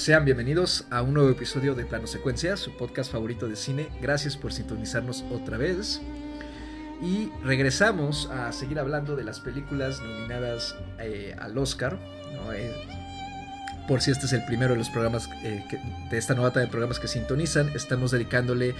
Sean bienvenidos a un nuevo episodio de Plano Secuencia, su podcast favorito de cine. Gracias por sintonizarnos otra vez. Y regresamos a seguir hablando de las películas nominadas eh, al Oscar. Eh, por si este es el primero de los programas eh, de esta nueva de programas que sintonizan, estamos dedicándole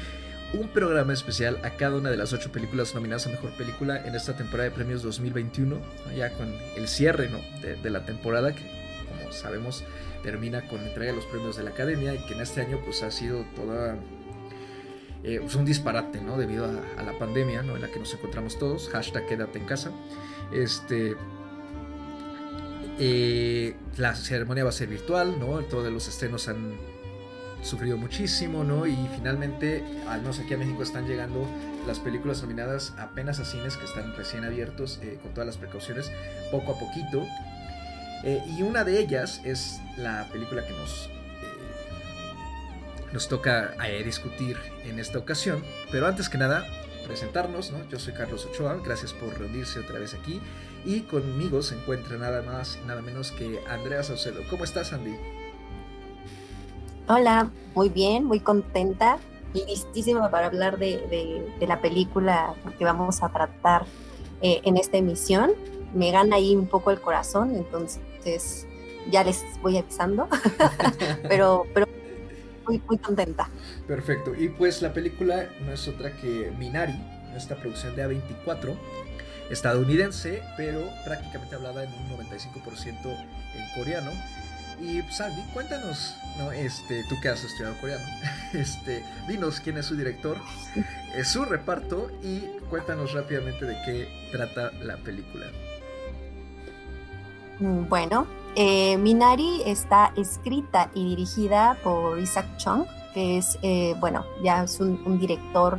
un programa especial a cada una de las ocho películas nominadas a Mejor Película en esta temporada de premios 2021, ya con el cierre de, la temporada que, como sabemos, termina con la entrega de los premios de la Academia y que en este año pues ha sido toda eh, pues, un disparate, ¿no? Debido a, la pandemia, ¿no? En la que nos encontramos todos, hashtag quédate en casa. Este, eh, la ceremonia va a ser virtual, ¿no? Todos los estrenos han sufrido muchísimo, ¿no? Y finalmente, al menos aquí a México están llegando las películas nominadas apenas a cines que están recién abiertos eh, con todas las precauciones, poco a poquito. Eh, y una de ellas es la película que nos, eh, nos toca discutir en esta ocasión. Pero antes que nada, presentarnos, ¿no? Yo soy Carlos Ochoa, gracias por reunirse otra vez aquí. Y conmigo se encuentra nada más, nada menos que Andrea Saucedo. ¿Cómo estás, Andy? Hola, muy bien, muy contenta y listísima para hablar de, la película que vamos a tratar eh, en esta emisión. Me gana ahí un poco el corazón, entonces ya les voy avisando, pero, pero muy, muy contenta. Perfecto, y pues la película no es otra que Minari, esta producción de A24, estadounidense, pero prácticamente hablada en un 95% en coreano y Sandy, cuéntanos, ¿no? Este, tú que has estudiado coreano, este, dinos quién es su director, es su reparto y cuéntanos rápidamente de qué trata la película. Bueno, eh, Minari está escrita y dirigida por Isaac Chung, que es, eh, bueno, ya es un, director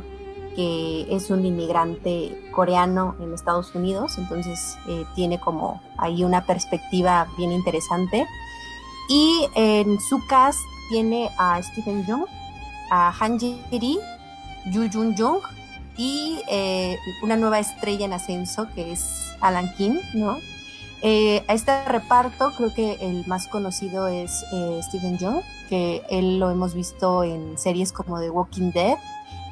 que es un inmigrante coreano en Estados Unidos, entonces eh, tiene como ahí una perspectiva bien interesante. Y en su cast tiene a Stephen Jung, a Han Ji-ri, Yu Jun Jung y eh, una nueva estrella en ascenso que es Alan Kim, ¿no? Eh, a este reparto creo que el más conocido es eh, Stephen Jung, que él lo hemos visto en series como The Walking Dead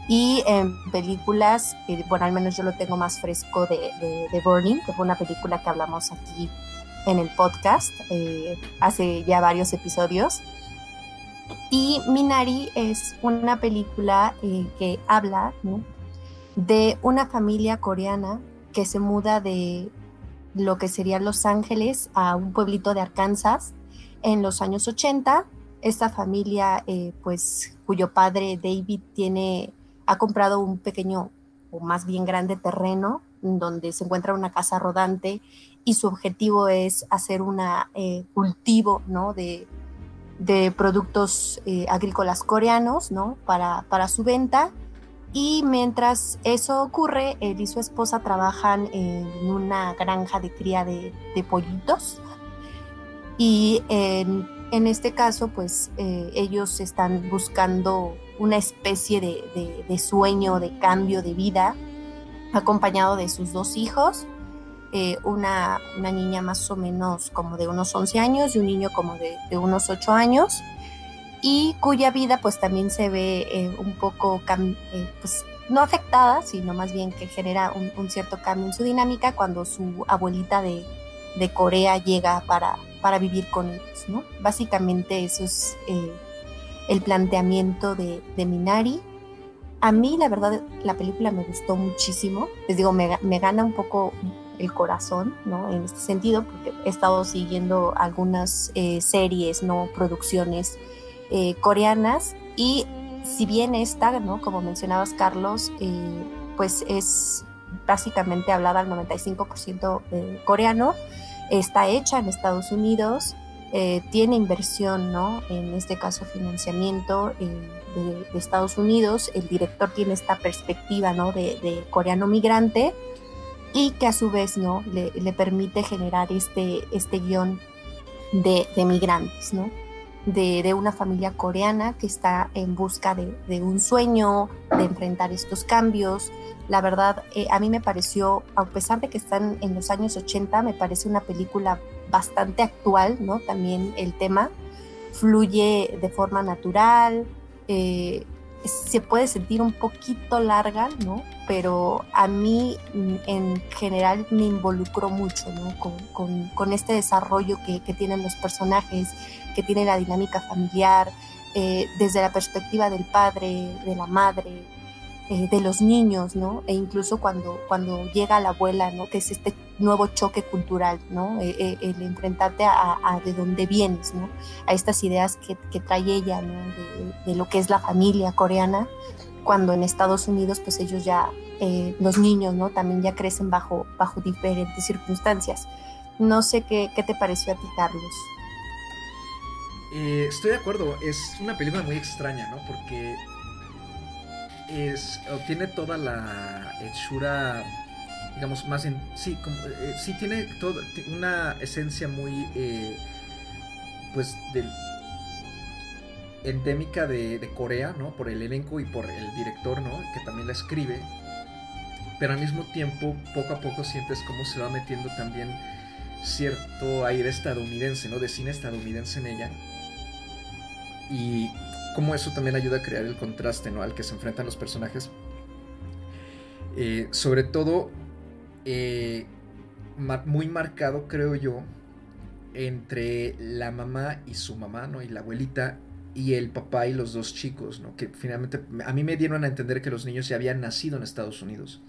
y en películas, bueno, al menos yo lo tengo más fresco de, de, de Burning, que fue una película que hablamos aquí en el podcast eh, hace ya varios episodios. Y Minari es una película eh, que habla de una familia coreana que se muda de lo que sería Los Ángeles a un pueblito de Arkansas en los años 80. Esta familia, eh, pues, cuyo padre David tiene, ha comprado un pequeño o más bien grande terreno donde se encuentra una casa rodante y su objetivo es hacer un eh, cultivo ¿no? de, productos eh, agrícolas coreanos ¿no? para, para su venta. Y mientras eso ocurre, él y su esposa trabajan en una granja de cría de, pollitos. Y en, este caso, pues eh, ellos están buscando una especie de, de, sueño, de cambio de vida, acompañado de sus dos hijos eh, una, niña más o menos como de unos 11 años y un niño como de, unos 8 años y cuya vida pues también se ve eh, un poco, eh, pues no afectada, sino más bien que genera un, cierto cambio en su dinámica cuando su abuelita de, Corea llega para, para vivir con ellos, ¿no? Básicamente eso es el planteamiento de, de Minari. A mí, la verdad, la película me gustó muchísimo. Les digo, me, me gana un poco el corazón, ¿no? En este sentido, porque he estado siguiendo algunas eh, series, ¿no? Producciones eh, coreanas y si bien esta, ¿no? Como mencionabas, Carlos, eh, pues es básicamente hablada al 95% coreano, está hecha en Estados Unidos, tiene inversión, ¿no? En este caso, financiamiento de, Estados Unidos. El director tiene esta perspectiva, ¿no? de coreano migrante y que a su vez ¿no? le, permite generar este, este guion de, migrantes, ¿no? De, una familia coreana que está en busca de, un sueño, de enfrentar estos cambios. La verdad, eh, a mí me pareció, a pesar de que están en los años 80, me parece una película bastante actual, ¿no? También el tema, fluye de forma natural, eh, se puede sentir un poquito larga, ¿no? Pero a mí mm, en general me involucró mucho, ¿no? Con, este desarrollo que, tienen los personajes, que tiene la dinámica familiar, eh, desde la perspectiva del padre, de la madre, eh, de los niños, ¿no? E incluso cuando, cuando llega la abuela, ¿no? Que es este nuevo choque cultural, ¿no? Eh, eh, el enfrentarte a, de dónde vienes, ¿no? A estas ideas que, que trae ella, ¿no? De, lo que es la familia coreana, cuando en Estados Unidos, pues ellos ya, los niños, ¿no? También ya crecen bajo, bajo diferentes circunstancias. No sé qué, qué te pareció a ti, Carlos. estoy de acuerdo, es una película muy extraña, ¿no? Porque es, tiene toda la hechura, digamos, más en... Sí, como, eh, sí tiene todo, una esencia muy, eh, pues, del endémica de, Corea, ¿no? Por el elenco y por el director, ¿no? Que también la escribe. Pero al mismo tiempo, poco a poco sientes cómo se va metiendo también cierto aire estadounidense, ¿no? De cine estadounidense en ella. Y como eso también ayuda a crear el contraste ¿no? al que se enfrentan los personajes. Eh, sobre todo, eh, muy marcado, creo yo, entre la mamá y su mamá, ¿no? Y la abuelita y el papá y los dos chicos, ¿no? Que finalmente a mí me dieron a entender que los niños ya habían nacido en Estados Unidos.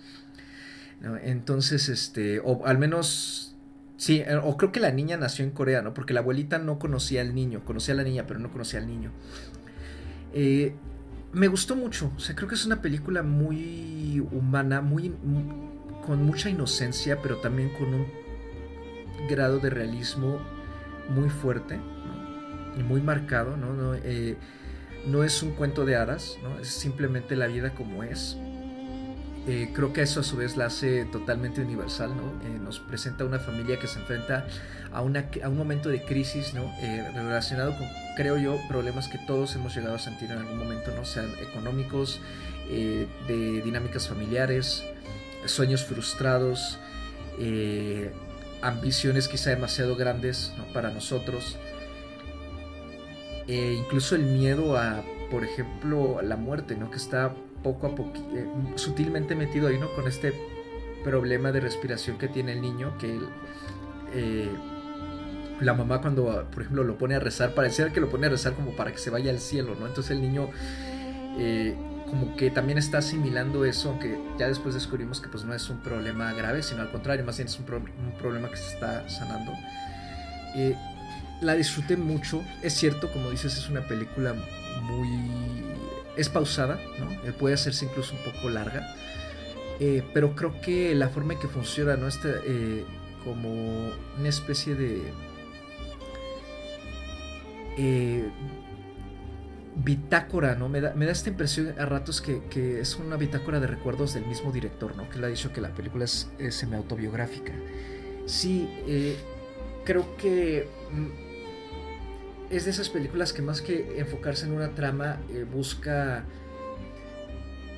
Entonces, este, o al menos, sí, o creo que la niña nació en Corea, ¿no? Porque la abuelita no conocía al niño, conocía a la niña, pero no conocía al niño. Eh, me gustó mucho, o sea, creo que es una película muy humana, muy, con mucha inocencia, pero también con un grado de realismo muy fuerte y muy marcado, ¿no? Eh, no, es un cuento de hadas, ¿no? es simplemente la vida como es. Eh, creo que eso a su vez la hace totalmente universal, ¿no? Eh, nos presenta una familia que se enfrenta a, una, a un momento de crisis, ¿no? Eh, relacionado con, creo yo, problemas que todos hemos llegado a sentir en algún momento, ¿no? Sean económicos, de dinámicas familiares, sueños frustrados, ambiciones quizá demasiado grandes para nosotros, incluso el miedo a, por ejemplo, la muerte, ¿no? Que está poco a poco, eh, sutilmente metido ahí, ¿no? Con este problema de respiración que tiene el niño, que eh, la mamá cuando, por ejemplo, lo pone a rezar, pareciera que lo pone a rezar como para que se vaya al cielo, ¿no? Entonces el niño eh, como que también está asimilando eso, aunque ya después descubrimos que pues no es un problema grave, sino al contrario, más bien es un, un problema que se está sanando. la disfruté mucho, es cierto, como dices, es una película muy es pausada, ¿no? Eh, puede hacerse incluso un poco larga, eh, pero creo que la forma en que funciona, ¿no? Este, eh, como una especie de bitácora, ¿no? Me da, me da, esta impresión a ratos que, es una bitácora de recuerdos del mismo director, ¿no? Que le ha dicho que la película es, es semi-autobiográfica. Sí, creo que mm, es de esas películas que más que enfocarse en una trama, eh, busca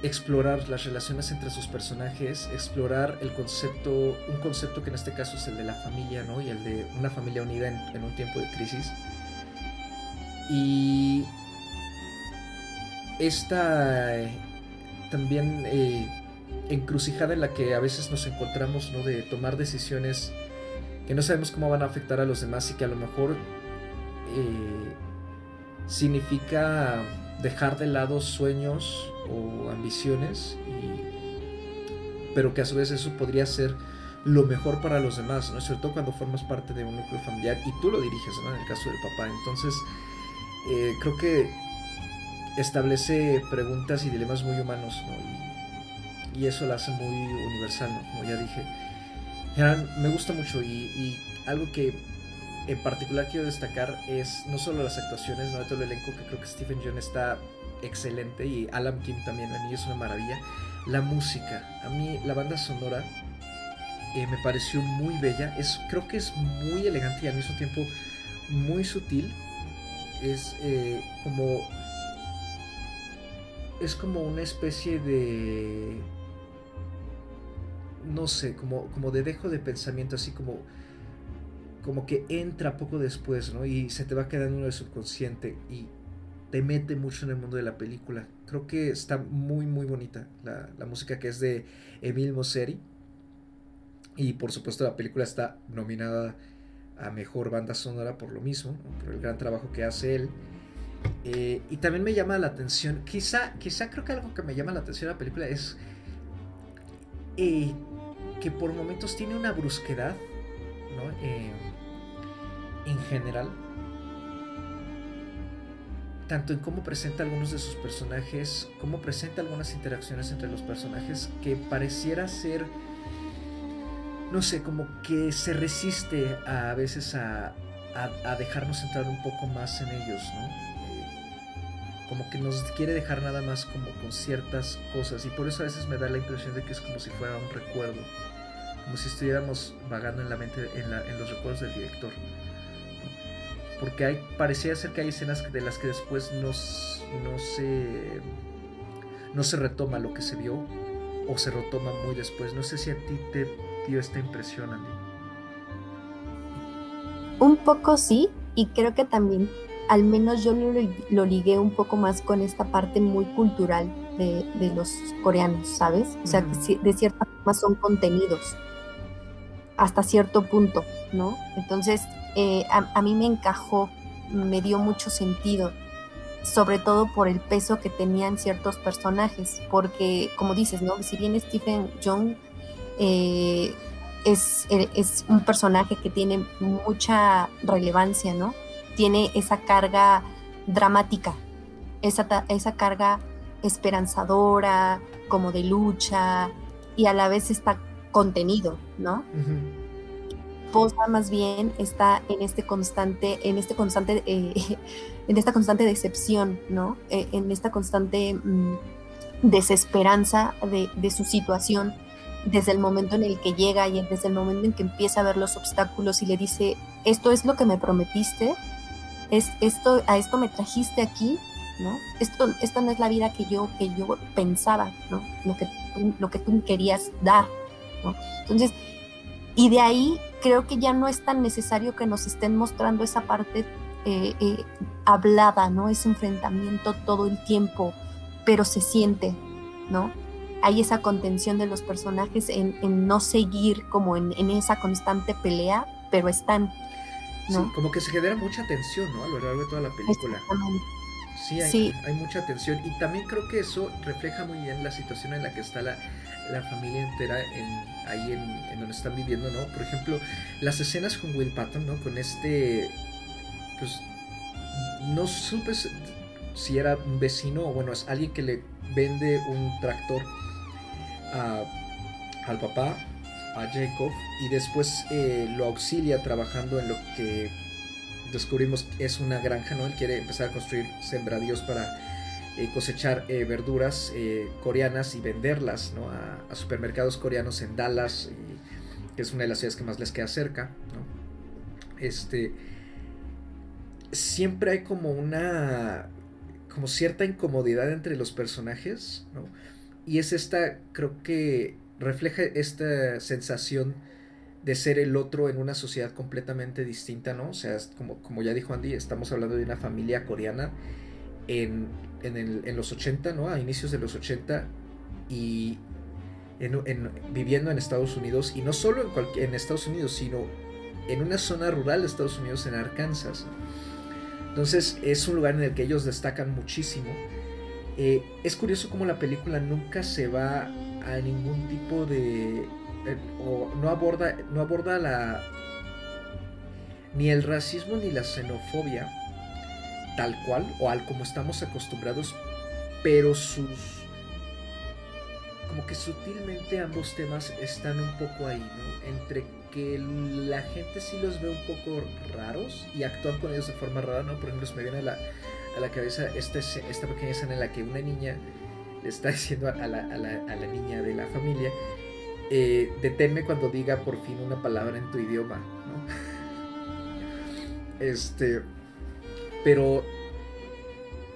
explorar las relaciones entre sus personajes, explorar el concepto, un concepto que en este caso es el de la familia, ¿no? Y el de una familia unida en, un tiempo de crisis. Y esta eh, también eh, encrucijada en la que a veces nos encontramos, ¿no? De tomar decisiones que no sabemos cómo van a afectar a los demás y que a lo mejor eh, significa dejar de lado sueños o ambiciones, pero que a su vez eso podría ser lo mejor para los demás, ¿no? Sobre todo cuando formas parte de un núcleo familiar y tú lo diriges, En el caso del papá. Entonces, eh, creo que establece preguntas y dilemas muy humanos, Y, eso lo hace muy universal, Como ya dije. me gusta mucho y algo que en particular quiero destacar es no solo las actuaciones, no de todo el elenco, que creo que Stephen John está excelente y Alan Kim también, a mí es una maravilla. La música, a mí la banda sonora eh, me pareció muy bella, es, creo que es muy elegante y al mismo tiempo muy sutil. Es eh, como. Es como una especie de. No sé, como, como de dejo de pensamiento, así como como que entra poco después, ¿no? Y se te va quedando en el subconsciente y te mete mucho en el mundo de la película. Creo que está muy, muy bonita la, la música que es de Emil Mosseri. Y por supuesto la película está nominada a Mejor Banda Sonora por lo mismo, por el gran trabajo que hace él. Eh, y también me llama la atención, quizá, quizá creo que algo que me llama la atención de la película es eh, que por momentos tiene una brusquedad, ¿no? Eh, en general, tanto en cómo presenta algunos de sus personajes, cómo presenta algunas interacciones entre los personajes, que pareciera ser no sé, como que se resiste a, veces a, dejarnos entrar un poco más en ellos, ¿no? Eh, como que nos quiere dejar nada más como con ciertas cosas y por eso a veces me da la impresión de que es como si fuera un recuerdo, como si estuviéramos vagando en la mente, en, los recuerdos del director. Porque hay, parecía ser que hay escenas de las que después no, no, se, no se retoma lo que se vio o se retoma muy después. No sé si a ti te dio esta impresión, Andy? Un poco sí, y creo que también, al menos yo lo, ligué un poco más con esta parte muy cultural de, los coreanos, ¿sabes? O sea, que de cierta forma son contenidos hasta cierto punto, ¿no? Entonces, eh, a, mí me encajó, me dio mucho sentido, sobre todo por el peso que tenían ciertos personajes, porque, como dices, ¿no? Si bien Stephen Young eh, es, es, un personaje que tiene mucha relevancia, ¿no? Tiene esa carga dramática, esa, esa carga esperanzadora, como de lucha, y a la vez está contenido, ¿no? Posa más bien está en este constante, en este constante, eh, en esta constante decepción, ¿no? Eh, en esta constante mm, desesperanza de, de, su situación desde el momento en el que llega y desde el momento en que empieza a ver los obstáculos y le dice, esto es lo que me prometiste, es esto, a esto me trajiste aquí, ¿no? Esto, esta no es la vida que yo, que yo pensaba, ¿no? Lo que, lo que tú querías dar, ¿no? Entonces, y de ahí creo que ya no es tan necesario que nos estén mostrando esa parte eh, eh, hablada, ¿no? Ese enfrentamiento todo el tiempo, pero se siente, ¿no? hay esa contención de los personajes en, no seguir como en, esa constante pelea, pero están. ¿no? Sí, como que se genera mucha tensión, ¿no? A lo largo de toda la película. Sí hay, hay, mucha tensión y también creo que eso refleja muy bien la situación en la que está la, familia entera en, ahí en, donde están viviendo, ¿no? Por ejemplo, las escenas con Will Patton, ¿no? Con este, pues, no supe si era un vecino o bueno, es alguien que le vende un tractor al papá, a Jacob, y después eh, lo auxilia trabajando en lo que descubrimos es una granja, ¿no? Él quiere empezar a construir sembradíos para eh, cosechar eh, verduras coreanas y venderlas ¿no? a, supermercados coreanos en Dallas, que es una de las ciudades que más les queda cerca. Este, siempre hay como una, como cierta incomodidad entre los personajes. Y es esta, creo que refleja esta sensación de ser el otro en una sociedad completamente distinta, ¿no? O sea, como, como ya dijo Andy, estamos hablando de una familia coreana en, en, los 80, ¿no? A inicios de los 80 y en, viviendo en Estados Unidos y no solo en, en Estados Unidos, sino en una zona rural de Estados Unidos, en Arkansas. Entonces es un lugar en el que ellos destacan muchísimo eh, es curioso como la película nunca se va a ningún tipo de... Eh, o no aborda, no aborda la... ni el racismo ni la xenofobia tal cual o al como estamos acostumbrados, pero sus... como que sutilmente ambos temas están un poco ahí, ¿no? Entre que la gente sí los ve un poco raros y actúan con ellos de forma rara, ¿no? Por ejemplo, se me viene la, a la cabeza esta, esta pequeña escena en la que una niña le está diciendo a la, a la, a la niña de la familia, eh, deténme cuando diga por fin una palabra en tu idioma, ¿no? Este, pero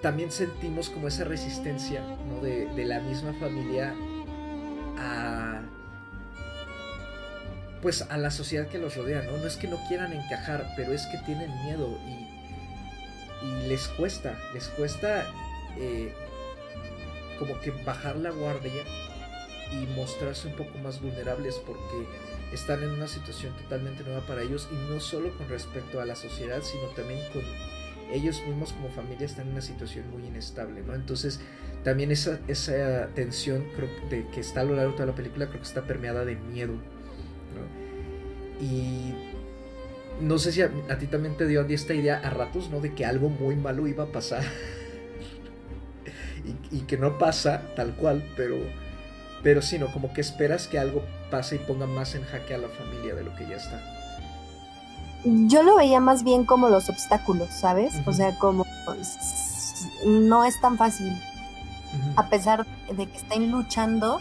también sentimos como esa resistencia. De, la misma familia a pues a la sociedad que los rodea, ¿no? No es que no quieran encajar, pero es que tienen miedo y, y les cuesta, les cuesta eh, como que bajar la guardia y mostrarse un poco más vulnerables porque están en una situación totalmente nueva para ellos y no solo con respecto a la sociedad, sino también con ellos mismos como familia están en una situación muy inestable, ¿no? Entonces también esa, esa tensión de que está a lo largo de toda la película creo que está permeada de miedo. Y no sé si a, ti también te dio esta idea a ratos, ¿no? De que algo muy malo iba a pasar y, que no pasa tal cual, pero pero sí. Como que esperas que algo pase y ponga más en jaque a la familia de lo que ya está. Yo lo veía más bien como los obstáculos, ¿sabes? O sea, como no es tan fácil. A pesar de que estén luchando,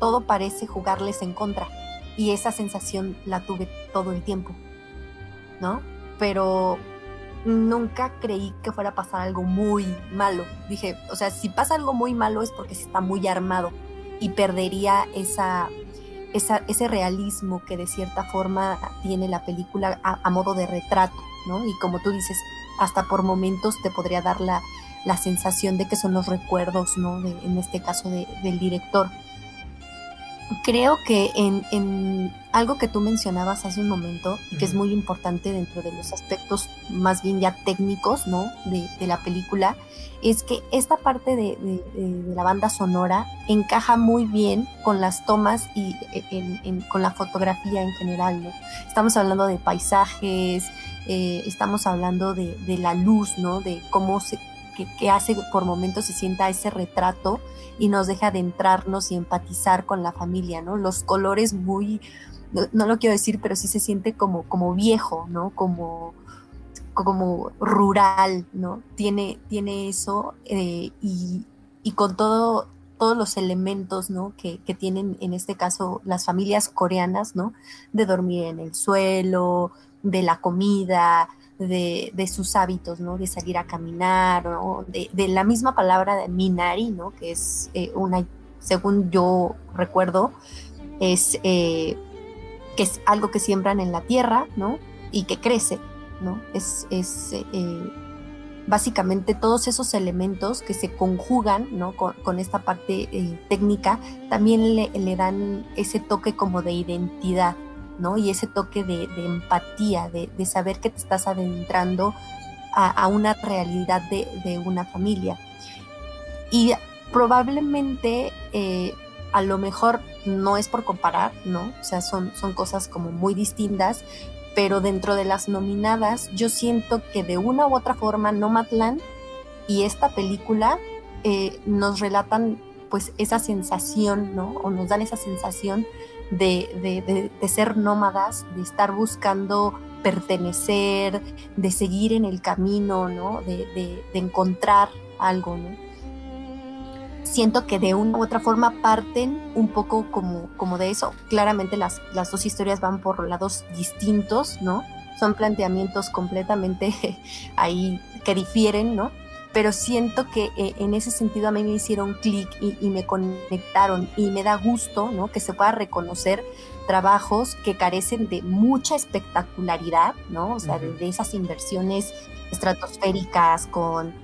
todo parece jugarles en contra. Y esa sensación la tuve todo el tiempo, ¿no? Pero nunca creí que fuera a pasar algo muy malo. Dije, o sea, si pasa algo muy malo es porque se está muy armado y perdería esa, ese realismo que de cierta forma tiene la película a, modo de retrato, ¿no? Y como tú dices, hasta por momentos te podría dar la, sensación de que son los recuerdos, ¿no? en este caso del director creo que en, algo que tú mencionabas hace un momento y que es muy importante dentro de los aspectos más bien ya técnicos ¿no? de, la película, es que esta parte de, la banda sonora encaja muy bien con las tomas y e, con la fotografía en general. ¿no? Estamos hablando de paisajes, eh, estamos hablando de, la luz, ¿no? de cómo se, que, hace por momentos se sienta ese retrato y nos deja adentrarnos y empatizar con la familia, ¿no? Los colores muy, no, lo quiero decir, pero sí se siente como, como viejo, ¿no? Como, como rural, ¿no? Tiene, tiene eso eh, y, con todo, todos los elementos, ¿no? Que, que, tienen en este caso las familias coreanas, ¿no? De dormir en el suelo, de la comida, de, sus hábitos, ¿no? De salir a caminar, ¿no? De, la misma palabra de minari, ¿no? Que es eh, una, según yo recuerdo, es eh, que es algo que siembran en la tierra, ¿no? Y que crece, ¿no? Es, es eh, básicamente todos esos elementos que se conjugan, ¿no? Con, esta parte técnica, también le, le dan ese toque como de identidad, y ese toque de, empatía, de, saber que te estás adentrando a, una realidad de, una familia. Y probablemente, eh, a lo mejor no es por comparar, ¿no? O sea, son, son cosas como muy distintas, pero dentro de las nominadas, yo siento que de una u otra forma, Nomadland y esta película eh, nos relatan pues esa sensación, ¿no? O nos dan esa sensación de, ser nómadas, de estar buscando pertenecer, de seguir en el camino, ¿no? De, encontrar algo, ¿no? Siento que de una u otra forma parten un poco como, como de eso. Claramente las, las dos historias van por lados distintos, ¿no? Son planteamientos completamente ahí que difieren, ¿no? Pero siento que eh, en ese sentido a mí me hicieron clic y, me conectaron y me da gusto ¿no? que se pueda reconocer trabajos que carecen de mucha espectacularidad, ¿no? O sea, de, esas inversiones estratosféricas con,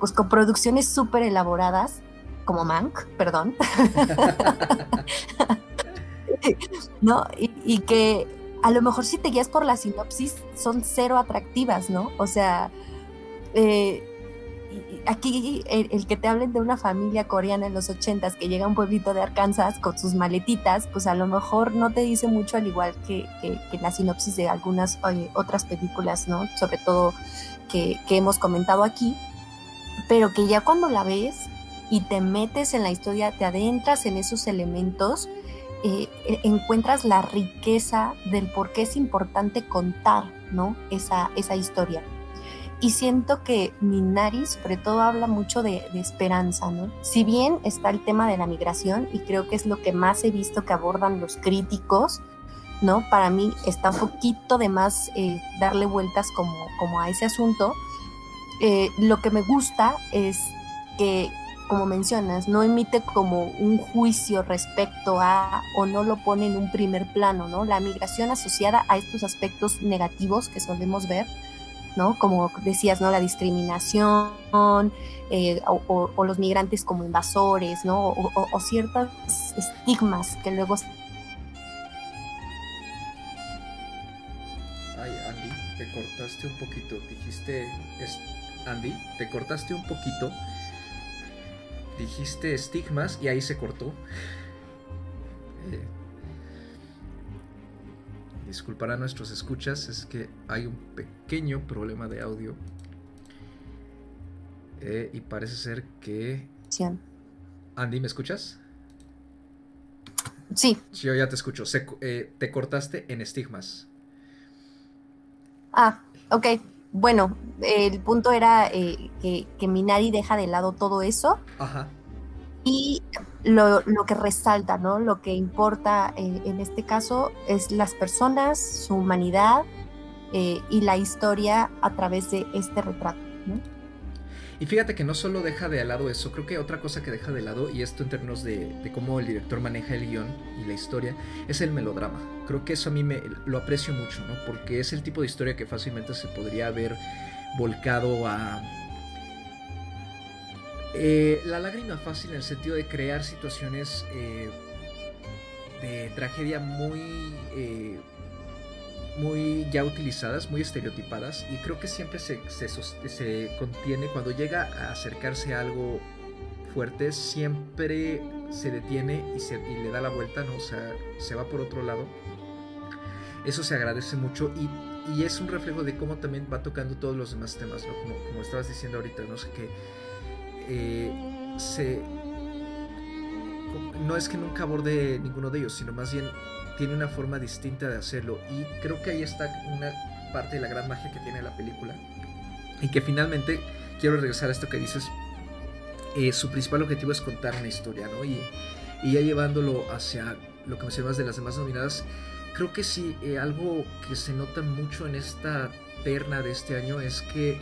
pues, con producciones súper elaboradas, como Mank, perdón. ¿No? Y, y, que a lo mejor si te guías por la sinopsis son cero atractivas, ¿no? O sea, eh, aquí el, que te hablen de una familia coreana en los ochentas que llega a un pueblito de Arkansas con sus maletitas, pues a lo mejor no te dice mucho al igual que, la sinopsis de algunas eh, otras películas, ¿no? Sobre todo que, hemos comentado aquí, pero que ya cuando la ves y te metes en la historia, te adentras en esos elementos, eh, e, encuentras la riqueza del por qué es importante contar, ¿no? Esa, esa historia. Y siento que Minari sobre todo habla mucho de, esperanza, ¿no? Si bien está el tema de la migración, y creo que es lo que más he visto que abordan los críticos, ¿no? Para mí está un poquito de más eh, darle vueltas como, como a ese asunto. Eh, lo que me gusta es que como mencionas, no emite como un juicio respecto a o no lo pone en un primer plano, ¿no? La migración asociada a estos aspectos negativos que solemos ver, ¿no? Como decías, ¿no? La discriminación eh, o, los migrantes como invasores, ¿no? O, ciertos estigmas que luego... Ay, Andy, te cortaste un poquito, dijiste... Andy, te cortaste un poquito dijiste estigmas y ahí se cortó. Eh, disculpar a nuestros escuchas, es que hay un pequeño problema de audio. Eh, y parece ser que... Andy, ¿me escuchas? Sí. Yo ya te escucho. Eh, te cortaste en estigmas. Ah, ok. Bueno, el punto era eh, que, Minari deja de lado todo eso. Ajá. Y lo, que resalta, ¿no? Lo que importa eh, en este caso es las personas, su humanidad eh, y la historia a través de este retrato, ¿no? Y fíjate que no solo deja de lado eso, creo que otra cosa que deja de lado, y esto en términos de, cómo el director maneja el guion y la historia, es el melodrama. Creo que eso a mí me, lo aprecio mucho, ¿no? Porque es el tipo de historia que fácilmente se podría haber volcado a... Eh, la lágrima fácil en el sentido de crear situaciones eh, de tragedia muy... Eh, muy ya utilizadas, muy estereotipadas, y creo que siempre se, se, contiene, cuando llega a acercarse a algo fuerte, siempre se detiene y, se, y le da la vuelta, ¿no? O sea, se va por otro lado. Eso se agradece mucho y, y, es un reflejo de cómo también va tocando todos los demás temas, ¿no? Como, como estabas diciendo ahorita, no sé qué. Eh, no es que nunca aborde ninguno de ellos, sino más bien tiene una forma distinta de hacerlo. Y creo que ahí está una parte de la gran magia que tiene la película. Y que finalmente, quiero regresar a esto que dices, eh, su principal objetivo es contar una historia, ¿no? Y, y ya llevándolo hacia lo que mencionabas de las demás nominadas, creo que sí, eh, algo que se nota mucho en esta terna de este año es que,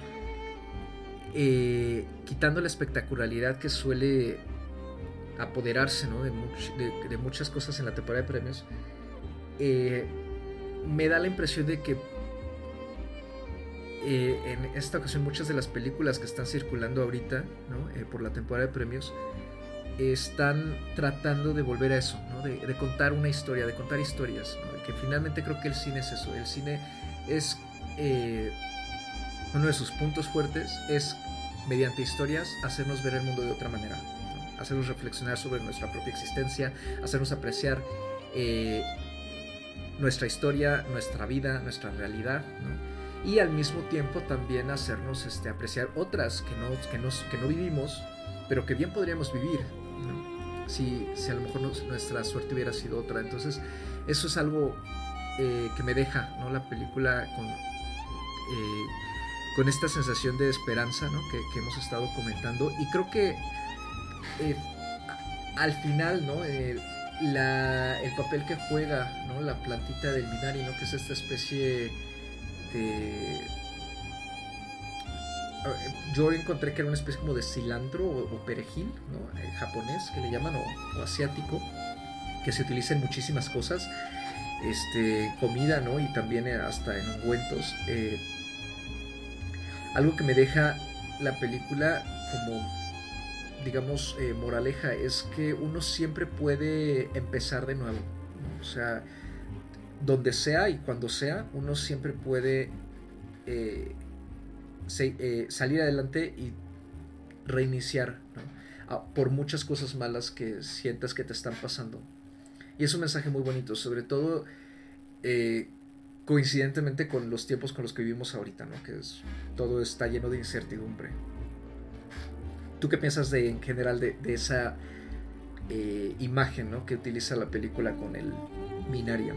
eh, quitando la espectacularidad que suele apoderarse de, muchas cosas en la temporada de premios, eh, me da la impresión de que eh, en esta ocasión muchas de las películas que están circulando ahorita por la temporada de premios están tratando de volver a eso, de, contar una historia, de contar historias, que finalmente creo que el cine es eso, el cine es uno de sus puntos fuertes, es mediante historias hacernos ver el mundo de otra manera, hacernos reflexionar sobre nuestra propia existencia, hacernos apreciar nuestra historia, nuestra vida, nuestra realidad, y al mismo tiempo también hacernos este, apreciar otras que no, que, que no vivimos, pero que bien podríamos vivir, si, si, a lo mejor nuestra suerte hubiera sido otra. Entonces, eso es algo eh, que me deja ¿no? la película con, eh, con esta sensación de esperanza que, que, hemos estado comentando. Y creo que eh, al final, ¿no? la, el papel que juega ¿no? la plantita del Minari, ¿no? que es esta especie de... Yo encontré que era una especie como de cilantro o, perejil, ¿no? Eh, japonés que le llaman, o, asiático, que se utiliza en muchísimas cosas, este, comida, ¿no? Y también hasta en ungüentos. Eh, algo que me deja la película como digamos, eh, moraleja es que uno siempre puede empezar de nuevo. O sea, donde sea y cuando sea, uno siempre puede eh, eh, salir adelante y reiniciar por muchas cosas malas que sientas que te están pasando. Y es un mensaje muy bonito, sobre todo coincidentemente con los tiempos con los que vivimos ahorita, ¿no? que es, todo está lleno de incertidumbre. ¿Tú qué piensas de, en general de, esa eh, imagen ¿no? que utiliza la película con el Minarium?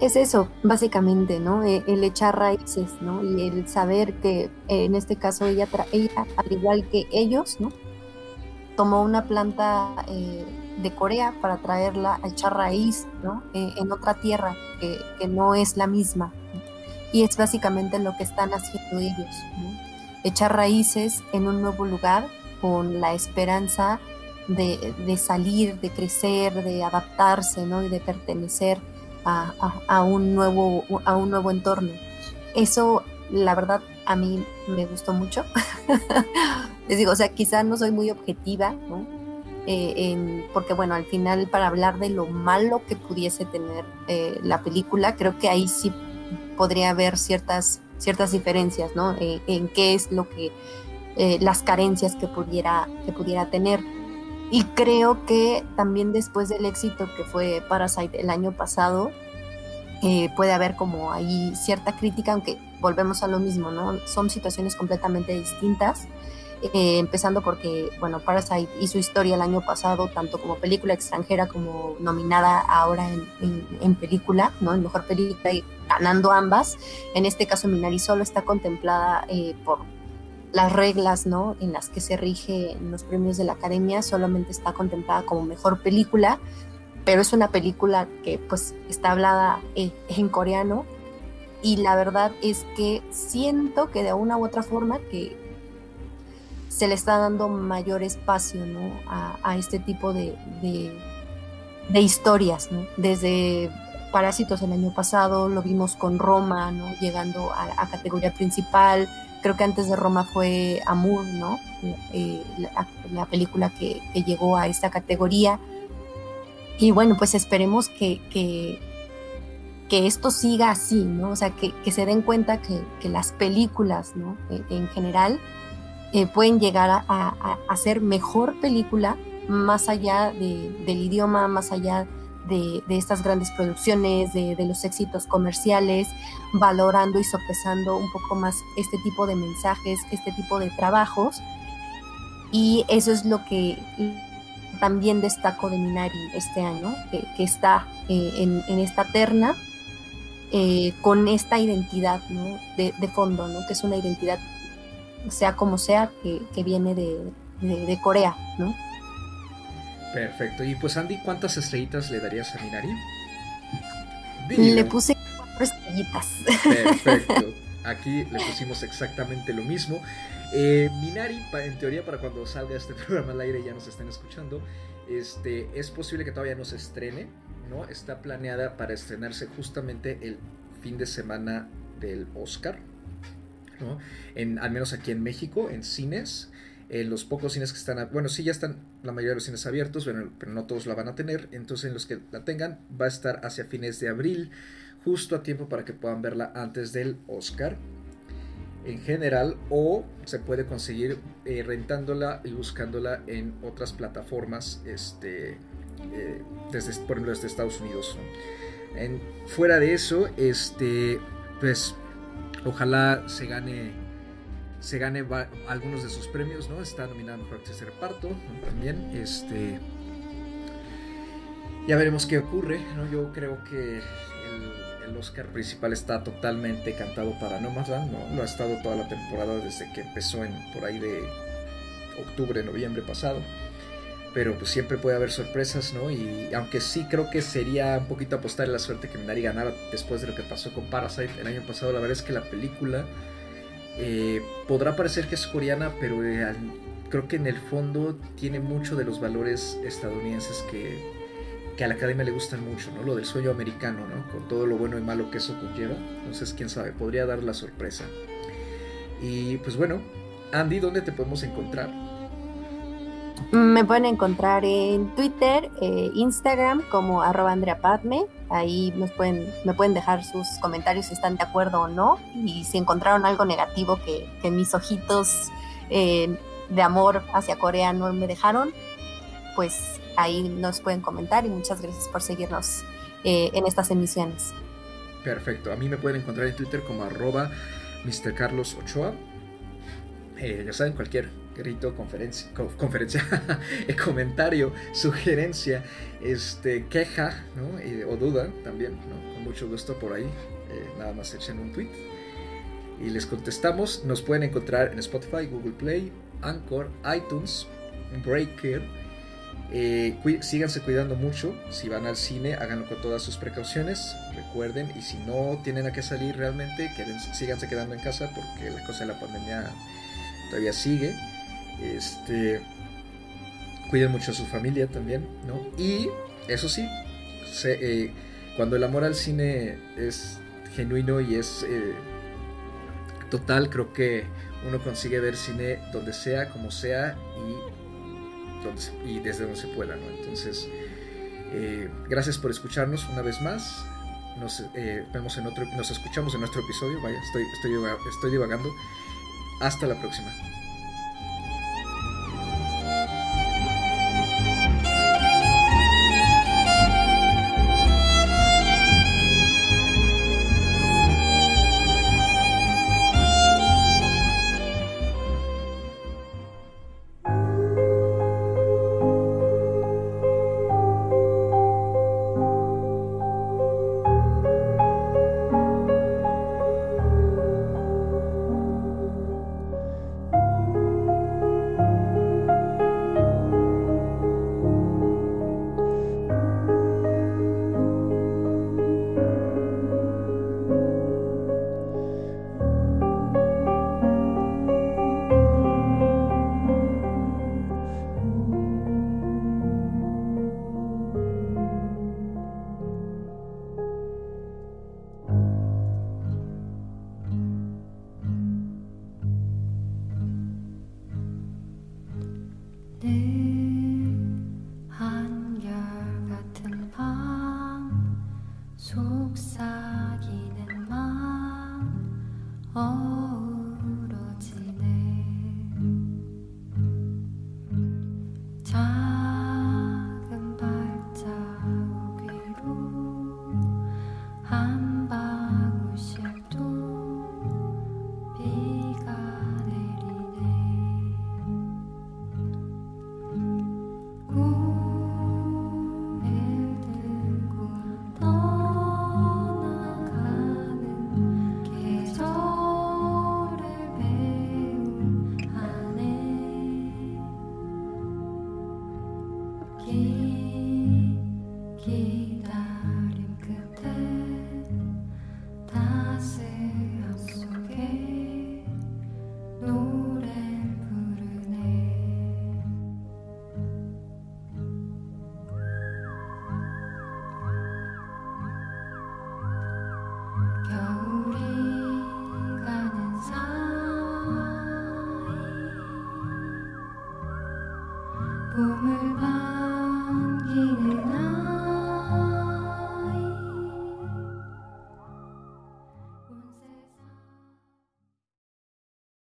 Es eso, básicamente, ¿no? E, el echar raíces, ¿no? Y el saber que en este caso ella, ella al igual que ellos, ¿no? Tomó una planta eh, de Corea para traerla a echar raíz, ¿no? E, en otra tierra que, que, no es la misma. Y es básicamente lo que están haciendo ellos, echar raíces en un nuevo lugar con la esperanza de, salir, de crecer, de adaptarse y de pertenecer a, un nuevo, a un nuevo entorno. Eso, la verdad, a mí me gustó mucho. Les digo, o sea, quizá no soy muy objetiva, ¿no? Eh, porque bueno, al final para hablar de lo malo que pudiese tener eh, la película, creo que ahí sí podría haber ciertas, ciertas diferencias, ¿no? Eh, en qué es lo que, las carencias que pudiera, que pudiera tener. Y creo que también después del éxito que fue Parasite el año pasado, puede haber como ahí cierta crítica, aunque volvemos a lo mismo, ¿no? Son situaciones completamente distintas. Eh, empezando porque, bueno, Parasite hizo historia el año pasado, tanto como película extranjera como nominada ahora en, película, ¿no? En mejor película y ganando ambas. En este caso, Minari solo está contemplada eh, por las reglas, ¿no? En las que se rige en los premios de la academia, solamente está contemplada como mejor película, pero es una película que, pues, está hablada eh, en coreano. Y la verdad es que siento que de una u otra forma que se le está dando mayor espacio a, este tipo de, historias. Desde Parásitos el año pasado, lo vimos con Roma, ¿no? llegando a, categoría principal. Creo que antes de Roma fue Amour, ¿no? Eh, la, película que, llegó a esta categoría. Y bueno, pues esperemos que, que, esto siga así, ¿no? O sea, que, se den cuenta que, las películas, ¿no? en general, eh, pueden llegar a, a, ser mejor película más allá del idioma, más allá de, estas grandes producciones, de, los éxitos comerciales, valorando y sopesando un poco más este tipo de mensajes, este tipo de trabajos. Y eso es lo que también destaco de Minari este año, que, está eh, en, esta terna eh, con esta identidad de, de, fondo, ¿no? que es una identidad sea como sea, que, viene de, Corea, ¿no? Perfecto. Y pues Andy, ¿cuántas estrellitas le darías a Minari? Le puse cuatro estrellitas. Perfecto. Aquí le pusimos exactamente lo mismo. Eh, Minari, en teoría, para cuando salga este programa al aire ya nos estén escuchando, este, es posible que todavía no se estrene, ¿no? Está planeada para estrenarse justamente el fin de semana del Oscar, en, al menos aquí en México, en cines. En los pocos cines que están, bueno, sí ya están la mayoría de los cines abiertos, pero, pero no todos la van a tener. Entonces, en los que la tengan, va a estar hacia fines de abril, justo a tiempo para que puedan verla antes del Oscar en general o se puede conseguir eh, rentándola y buscándola en otras plataformas este eh, desde por ejemplo desde Estados Unidos fuera de eso este pues Ojalá se gane se gane algunos de sus premios, ¿no? Está nominada Mejor Actriz de Reparto también. Este, ya veremos qué ocurre, ¿no? Yo creo que el, Oscar principal está totalmente cantado para Nomadland, ¿no? Lo ha estado toda la temporada desde que empezó en por ahí de octubre, noviembre pasado pero pues siempre puede haber sorpresas, ¿no? Y aunque sí creo que sería un poquito apostar la suerte que Minari ganara después de lo que pasó con Parasite el año pasado, la verdad es que la película eh, podrá parecer que es coreana, pero eh, creo que en el fondo tiene mucho de los valores estadounidenses que, que a la academia le gustan mucho, ¿no? Lo del sueño americano, ¿no? Con todo lo bueno y malo que eso conlleva. Entonces, quién sabe, podría dar la sorpresa. Y pues bueno, Andy, ¿dónde te podemos encontrar? Me pueden encontrar en Twitter, eh, Instagram como arroba Andrea Padme. Ahí nos pueden, me pueden dejar sus comentarios si están de acuerdo o no. Y si encontraron algo negativo que, mis ojitos eh, de amor hacia Corea no me dejaron, pues ahí nos pueden comentar y muchas gracias por seguirnos eh, en estas emisiones. Perfecto. A mí me pueden encontrar en Twitter como arroba Mr. Carlos Ochoa. ya saben, cualquier grito, conferencia, comentario, sugerencia, este, queja o duda también, con mucho gusto por ahí. Eh, nada más echen un tweet y les contestamos. Nos pueden encontrar en Spotify, Google Play, Anchor, iTunes, Breaker Eh, síganse cuidando mucho. Si van al cine, háganlo con todas sus precauciones. Recuerden, y si no tienen a qué salir realmente, quédense, síganse quedando en casa porque la cosa de la pandemia todavía sigue. Este, cuiden mucho a su familia también, ¿no? Y eso sí, eh, cuando el amor al cine es genuino y es eh, total, creo que uno consigue ver cine donde sea, como sea y, desde donde se pueda. Entonces, eh, gracias por escucharnos una vez más. Nos vemos en otro, nos escuchamos en nuestro episodio. Vaya, estoy divagando. Hasta la próxima.